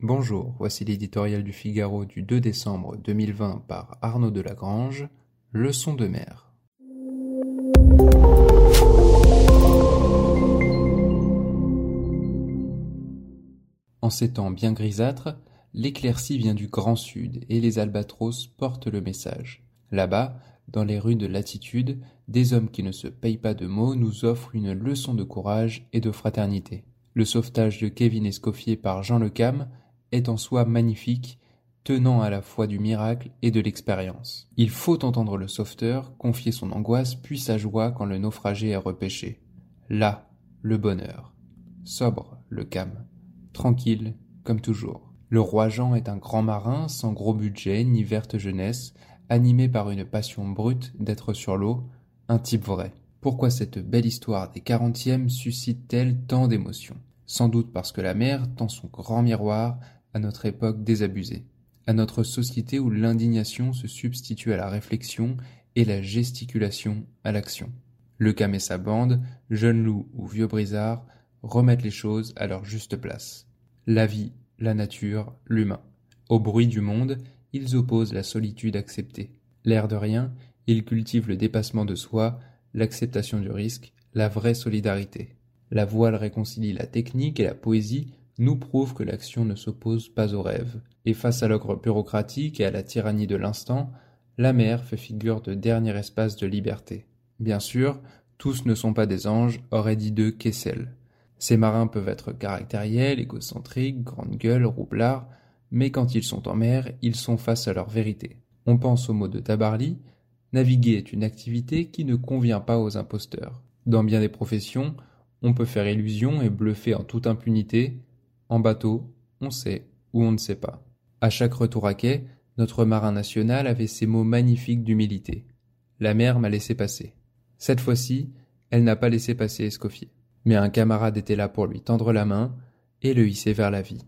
Bonjour, voici l'éditorial du Figaro du 2 décembre 2020 par Arnaud Delagrange, Leçon de mer. En ces temps bien grisâtres, l'éclaircie vient du grand sud et les albatros portent le message. Là-bas, dans les rues de latitude, des hommes qui ne se payent pas de mots nous offrent une leçon de courage et de fraternité. Le sauvetage de Kevin Escoffier par Jean Le Cam est en soi magnifique, tenant à la fois du miracle et de l'expérience. Il faut entendre le sauveteur confier son angoisse puis sa joie quand le naufragé est repêché. Là, le bonheur. Sobre, le cam. Tranquille, comme toujours. Le roi Jean est un grand marin, sans gros budget ni verte jeunesse, animé par une passion brute d'être sur l'eau, un type vrai. Pourquoi cette belle histoire des quarantièmes suscite-t-elle tant d'émotions? Sans doute parce que la mer tend son grand miroir à notre époque désabusée, à notre société où l'indignation se substitue à la réflexion et la gesticulation à l'action. Le Cam et sa bande, jeunes loups ou vieux brisards, remettent les choses à leur juste place. La vie, la nature, l'humain. Au bruit du monde, ils opposent la solitude acceptée. L'air de rien, ils cultivent le dépassement de soi, l'acceptation du risque, la vraie solidarité. La voile réconcilie la technique et la poésie nous prouve que l'action ne s'oppose pas au rêve, et face à l'ogre bureaucratique et à la tyrannie de l'instant, la mer fait figure de dernier espace de liberté. Bien sûr, tous ne sont pas des anges, aurait dit d'eux Kessel. Ces marins peuvent être caractériels, égocentriques, grande gueule, roublards, mais quand ils sont en mer, ils sont face à leur vérité. On pense au mot de Tabarly, naviguer est une activité qui ne convient pas aux imposteurs. Dans bien des professions, on peut faire illusion et bluffer en toute impunité, en bateau, on sait ou on ne sait pas. À chaque retour à quai, notre marin national avait ces mots magnifiques d'humilité. La mer m'a laissé passer. Cette fois-ci, elle n'a pas laissé passer Escoffier. Mais un camarade était là pour lui tendre la main et le hisser vers la vie.